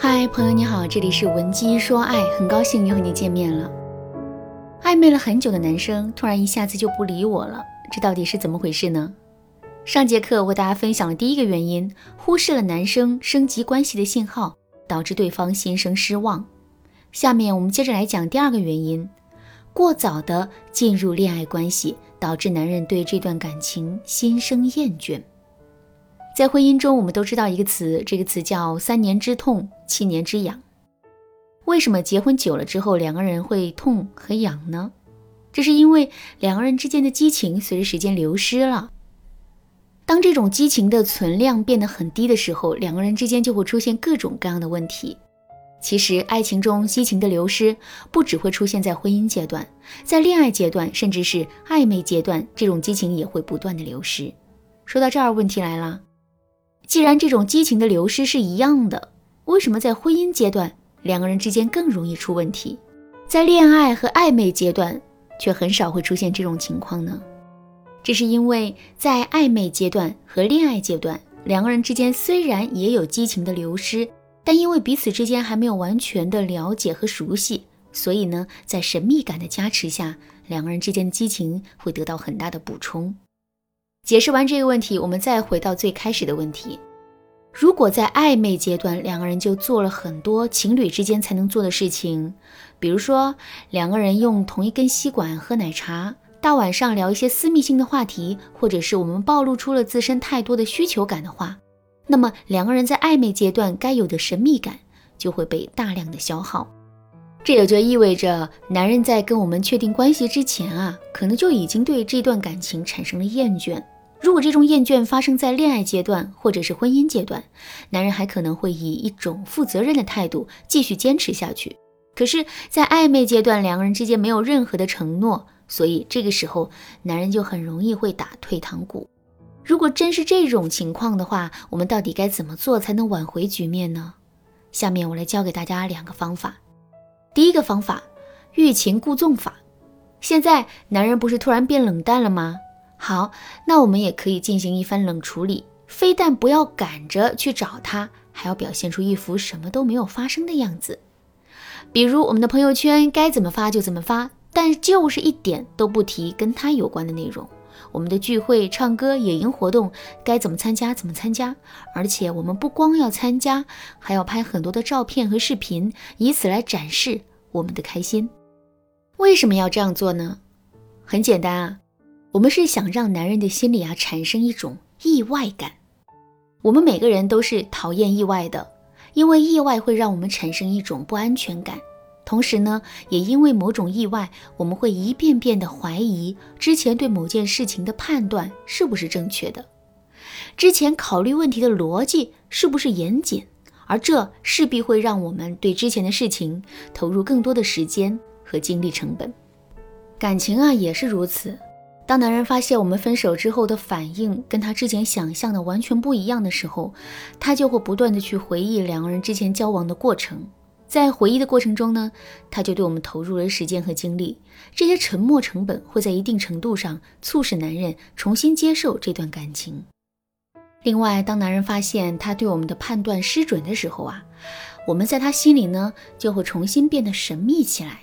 嗨，朋友你好，这里是文姬说爱，很高兴又和你见面了。暧昧了很久的男生突然一下子就不理我了，这到底是怎么回事呢？上节课我和大家分享了第一个原因，忽视了男生升级关系的信号，导致对方心生失望。下面我们接着来讲第二个原因，过早的进入恋爱关系，导致男人对这段感情心生厌倦。在婚姻中，我们都知道一个词，这个词叫“三年之痛，七年之痒”。为什么结婚久了之后，两个人会痛和痒呢？这是因为两个人之间的激情随着时间流失了。当这种激情的存量变得很低的时候，两个人之间就会出现各种各样的问题。其实，爱情中激情的流失不只会出现在婚姻阶段，在恋爱阶段，甚至是暧昧阶段，这种激情也会不断的流失。说到这儿，问题来了。既然这种激情的流失是一样的，为什么在婚姻阶段两个人之间更容易出问题，在恋爱和暧昧阶段却很少会出现这种情况呢？这是因为在暧昧阶段和恋爱阶段，两个人之间虽然也有激情的流失，但因为彼此之间还没有完全的了解和熟悉，所以呢，在神秘感的加持下，两个人之间的激情会得到很大的补充。解释完这个问题，我们再回到最开始的问题：如果在暧昧阶段，两个人就做了很多情侣之间才能做的事情，比如说两个人用同一根吸管喝奶茶，大晚上聊一些私密性的话题，或者是我们暴露出了自身太多的需求感的话，那么两个人在暧昧阶段该有的神秘感就会被大量的消耗。这也就意味着，男人在跟我们确定关系之前啊，可能就已经对这段感情产生了厌倦。如果这种厌倦发生在恋爱阶段或者是婚姻阶段，男人还可能会以一种负责任的态度继续坚持下去。可是，在暧昧阶段，两个人之间没有任何的承诺，所以这个时候男人就很容易会打退堂鼓。如果真是这种情况的话，我们到底该怎么做才能挽回局面呢？下面我来教给大家两个方法。第一个方法，欲擒故纵法。现在男人不是突然变冷淡了吗？好，那我们也可以进行一番冷处理，非但不要赶着去找他，还要表现出一副什么都没有发生的样子。比如我们的朋友圈该怎么发就怎么发，但就是一点都不提跟他有关的内容。我们的聚会、唱歌、野营活动该怎么参加怎么参加，而且我们不光要参加，还要拍很多的照片和视频，以此来展示我们的开心。为什么要这样做呢？很简单啊。我们是想让男人的心里啊产生一种意外感。我们每个人都是讨厌意外的，因为意外会让我们产生一种不安全感。同时呢，也因为某种意外，我们会一遍遍的怀疑之前对某件事情的判断是不是正确的，之前考虑问题的逻辑是不是严谨，而这势必会让我们对之前的事情投入更多的时间和精力成本。感情啊也是如此。当男人发现我们分手之后的反应跟他之前想象的完全不一样的时候，他就会不断的去回忆两个人之前交往的过程。在回忆的过程中呢，他就对我们投入了时间和精力。这些沉默成本会在一定程度上促使男人重新接受这段感情。另外，当男人发现他对我们的判断失准的时候啊，我们在他心里呢就会重新变得神秘起来。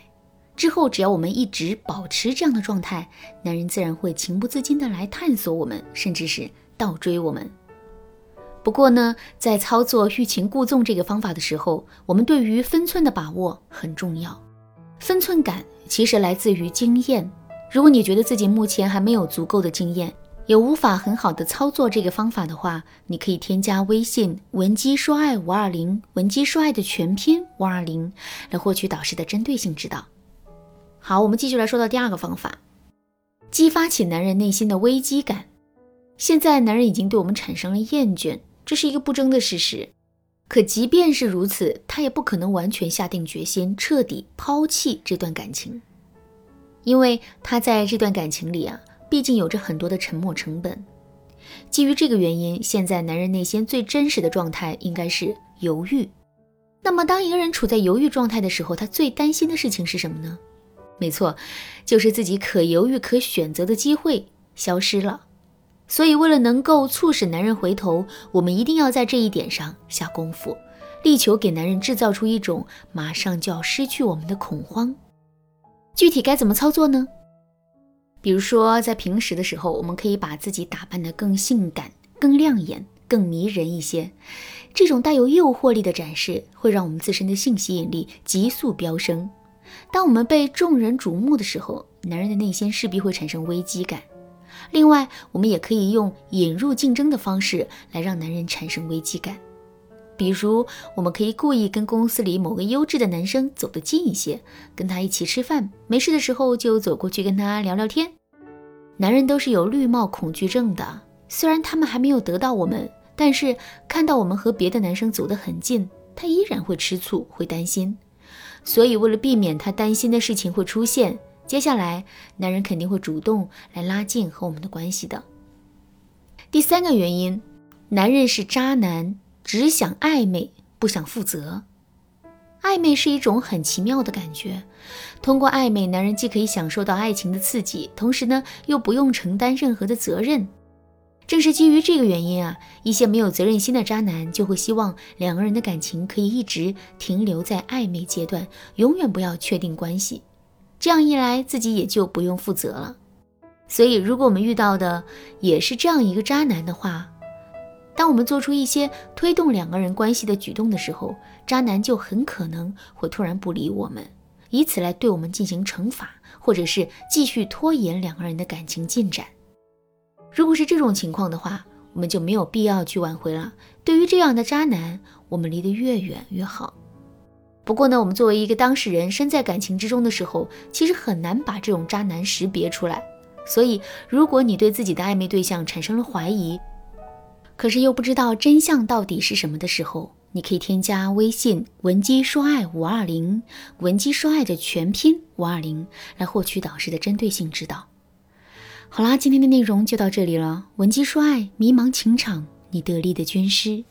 之后，只要我们一直保持这样的状态，男人自然会情不自禁的来探索我们，甚至是倒追我们。不过呢，在操作欲擒故纵这个方法的时候，我们对于分寸的把握很重要。分寸感其实来自于经验。如果你觉得自己目前还没有足够的经验，也无法很好的操作这个方法的话，你可以添加微信文姬说爱五二零，文姬说爱的全拼五二零，来获取导师的针对性指导。好，我们继续来说到第二个方法，激发起男人内心的危机感。现在男人已经对我们产生了厌倦，这是一个不争的事实。可即便是如此，他也不可能完全下定决心彻底抛弃这段感情，因为他在这段感情里啊，毕竟有着很多的沉默成本。基于这个原因，现在男人内心最真实的状态应该是犹豫。那么，当一个人处在犹豫状态的时候，他最担心的事情是什么呢？没错，就是自己可犹豫、可选择的机会消失了。所以，为了能够促使男人回头，我们一定要在这一点上下功夫。力求给男人制造出一种马上就要失去我们的恐慌。具体该怎么操作呢？比如说，在平时的时候，我们可以把自己打扮得更性感、更亮眼、更迷人一些。这种带有诱惑力的展示，会让我们自身的性吸引力急速飙升。当我们被众人瞩目的时候，男人的内心势必会产生危机感。另外，我们也可以用引入竞争的方式来让男人产生危机感。比如，我们可以故意跟公司里某个优质的男生走得近一些，跟他一起吃饭，没事的时候就走过去跟他聊聊天。男人都是有绿帽恐惧症的，虽然他们还没有得到我们，但是看到我们和别的男生走得很近，他依然会吃醋，会担心。所以，为了避免他担心的事情会出现，接下来男人肯定会主动来拉近和我们的关系的。第三个原因，男人是渣男。只想暧昧，不想负责。暧昧是一种很奇妙的感觉，通过暧昧，男人既可以享受到爱情的刺激，同时呢，又不用承担任何的责任。正是基于这个原因啊，一些没有责任心的渣男就会希望两个人的感情可以一直停留在暧昧阶段，永远不要确定关系。这样一来，自己也就不用负责了。所以，如果我们遇到的也是这样一个渣男的话，当我们做出一些推动两个人关系的举动的时候，渣男就很可能会突然不理我们，以此来对我们进行惩罚，或者是继续拖延两个人的感情进展。如果是这种情况的话，我们就没有必要去挽回了。对于这样的渣男，我们离得越远越好。不过呢，我们作为一个当事人，身在感情之中的时候，其实很难把这种渣男识别出来。所以，如果你对自己的暧昧对象产生了怀疑，可是又不知道真相到底是什么的时候，你可以添加微信文姬说爱五二零，文姬说爱的全拼五二零，来获取导师的针对性指导。好啦，今天的内容就到这里了。文姬说爱，迷茫情场，你得力的军师。